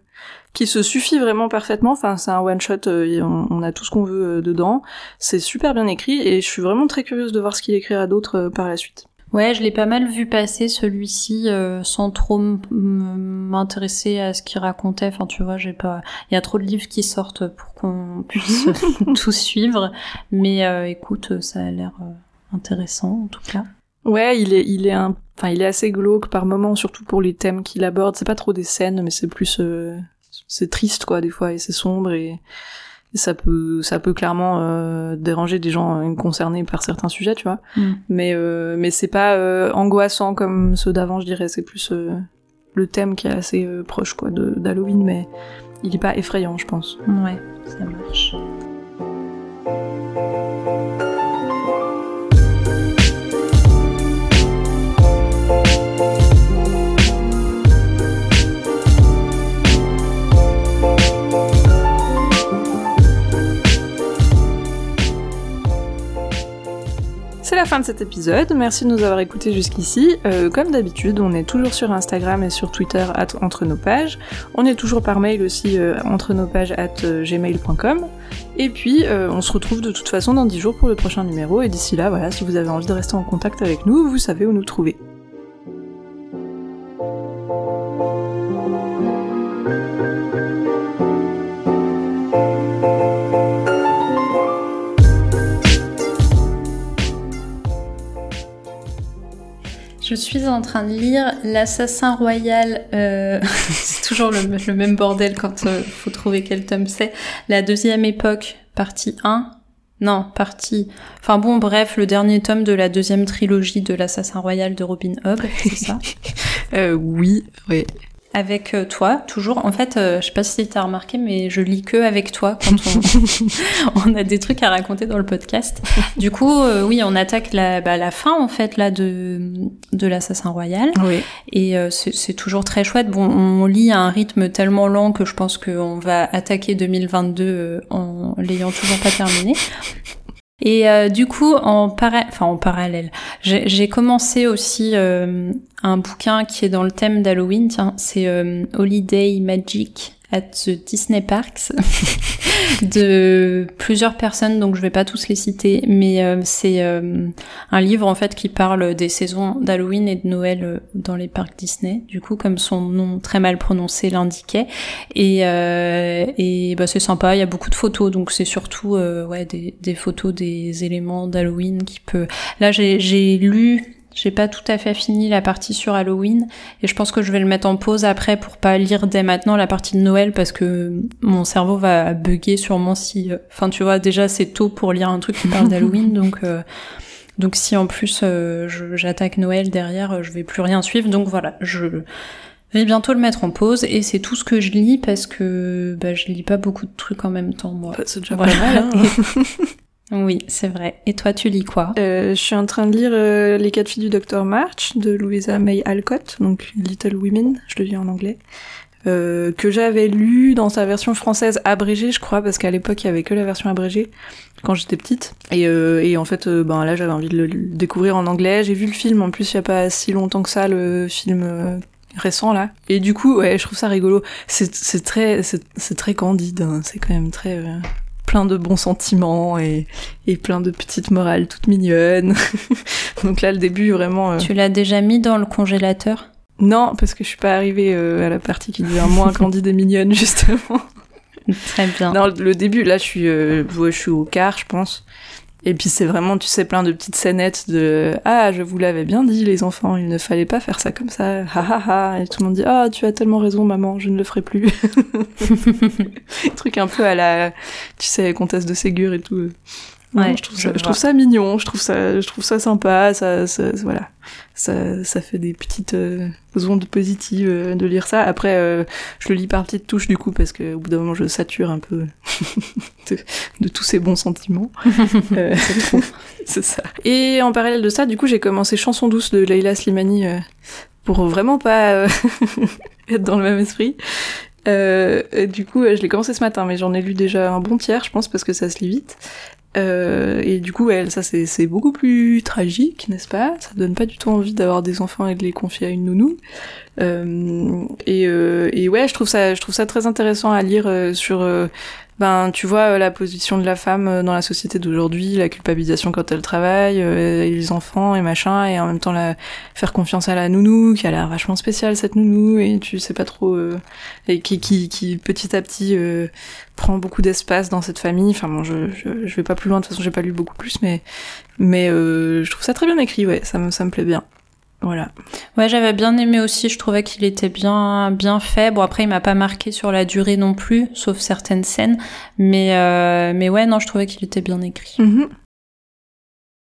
qui se suffit vraiment parfaitement. Enfin, c'est un one shot, euh, on, a tout ce qu'on veut dedans. C'est super bien écrit et je suis vraiment très curieuse de voir ce qu'il écrira d'autre par la suite. Ouais, je l'ai pas mal vu passer celui-ci euh, sans trop m'intéresser à ce qu'il racontait. Enfin, tu vois, j'ai pas. Il y a trop de livres qui sortent pour qu'on puisse tout suivre. Mais euh, écoute, ça a l'air euh, intéressant en tout cas. Ouais, il est, il est un, enfin, il est assez glauque par moments, surtout pour les thèmes qu'il aborde. C'est pas trop des scènes, mais c'est plus, c'est triste quoi des fois et c'est sombre et ça peut ça peut clairement euh, déranger des gens euh, concernés par certains sujets tu vois. Mm. mais euh, mais c'est pas euh, angoissant comme ceux d'avant je dirais. C'est plus le thème qui est assez proche quoi d'Halloween mais il est pas effrayant je pense. Ouais ça marche la fin de cet épisode. Merci de nous avoir écoutés jusqu'ici. Euh, comme d'habitude, on est toujours sur Instagram et sur Twitter entre nos pages. On est toujours par mail aussi euh, entre nos pages at euh, gmail.com. Et puis, on se retrouve de toute façon dans 10 jours pour le prochain numéro. Et d'ici là, voilà, si vous avez envie de rester en contact avec nous, vous savez où nous trouver. Je suis en train de lire L'Assassin Royal. Euh, c'est toujours le, même bordel quand euh, faut trouver quel tome c'est. La deuxième époque, partie 1. Non, partie... Enfin bon, bref, le dernier tome de la deuxième trilogie de l'Assassin Royal de Robin Hood, c'est ça? Euh, Oui, oui avec euh, toi, toujours. En fait, euh, je sais pas si t'as remarqué, mais je lis que avec toi quand on, on, a des trucs à raconter dans le podcast. Du coup, euh, oui, on attaque la, bah, la fin en fait là de de l'assassin royal. Oui. Et c'est toujours très chouette. Bon, on lit à un rythme tellement lent que je pense qu'on va attaquer 2022 en l'ayant toujours pas terminé. Et euh, du coup, en, parallèle, j'ai commencé aussi euh, un bouquin qui est dans le thème d'Halloween. Tiens, c'est euh, Holiday Magic at the Disney Parks de plusieurs personnes, donc je vais pas tous les citer, mais euh, c'est euh, un livre en fait qui parle des saisons d'Halloween et de Noël euh, dans les parcs Disney. Du coup, comme son nom très mal prononcé l'indiquait, et et bah c'est sympa. Il y a beaucoup de photos, donc c'est surtout ouais des, des photos des éléments d'Halloween qui peut. Là, j'ai lu j'ai pas tout à fait fini la partie sur Halloween et je pense que je vais le mettre en pause après pour pas lire dès maintenant la partie de Noël parce que mon cerveau va bugger sûrement si. Euh, enfin, tu vois, déjà c'est tôt pour lire un truc qui parle d'Halloween donc. Euh, donc si en plus euh, j'attaque Noël derrière, je vais plus rien suivre. Donc voilà, je vais bientôt le mettre en pause et c'est tout ce que je lis parce que bah, je lis pas beaucoup de trucs en même temps moi. Bah, c'est déjà pas mal. Hein. Oui, c'est vrai. Et toi, tu lis quoi? Euh, Je suis en train de lire euh, Les quatre filles du Docteur March de Louisa May Alcott, donc Little Women, je le lis en anglais, euh, que j'avais lu dans sa version française abrégée, je crois, parce qu'à l'époque il y avait que la version abrégée quand j'étais petite. Et, en fait, ben là, j'avais envie de le découvrir en anglais. J'ai vu le film en plus il y a pas si longtemps que ça, le film récent là. Et du coup, ouais, je trouve ça rigolo. C'est très, c'est très candide. Hein. C'est quand même très plein de bons sentiments et, et plein de petites morales toutes mignonnes. Donc là, le début, vraiment... Euh, tu l'as déjà mis dans le congélateur? Non, parce que je suis pas arrivée euh, à la partie qui devient moins candide et mignonne, justement. Très bien. Non, le début, là, je suis, euh, je suis au quart, je pense. Et puis c'est vraiment, tu sais, plein de petites scénettes de ah, je vous l'avais bien dit, les enfants, il ne fallait pas faire ça comme ça, ha ha ha. Et tout le monde dit ah, tu as tellement raison, maman, je ne le ferai plus. Truc un peu à la, tu sais, comtesse de Ségur et tout. Ouais, je, trouve ça, je trouve ça mignon, je trouve ça, je trouve ça sympa, ça, ça voilà, ça, ça fait des petites euh, ondes positives euh, de lire ça. Après, euh, je le lis par petites touches du coup parce que au bout d'un moment je sature un peu de, de, tous ces bons sentiments. C'est ça. Et en parallèle de ça, du coup, j'ai commencé Chanson douce de Leila Slimani pour vraiment pas être dans le même esprit. du coup, je l'ai commencé ce matin, mais j'en ai lu déjà un bon tiers, je pense, parce que ça se lit vite. Euh, et du coup, elle, ça c'est beaucoup plus tragique, n'est-ce pas? Ça donne pas du tout envie d'avoir des enfants et de les confier à une nounou. Euh, et, euh, et, ouais, je trouve ça, je trouve ça très intéressant à lire euh, sur euh, ben tu vois la position de la femme dans la société d'aujourd'hui, la culpabilisation quand elle travaille, euh, et les enfants et machin, et en même temps la faire confiance à la nounou qui a l'air vachement spéciale cette nounou et tu sais pas trop euh, et qui, qui, qui petit à petit euh, prend beaucoup d'espace dans cette famille. Enfin bon, je, je, je vais pas plus loin de toute façon, j'ai pas lu beaucoup plus, mais mais je trouve ça très bien écrit, ouais, ça me ça me plaît bien. Voilà. Ouais, j'avais bien aimé aussi. Je trouvais qu'il était bien, bien fait. Bon, après, il m'a pas marqué sur la durée non plus, sauf certaines scènes. Mais, euh, mais ouais, non, je trouvais qu'il était bien écrit. Mhm.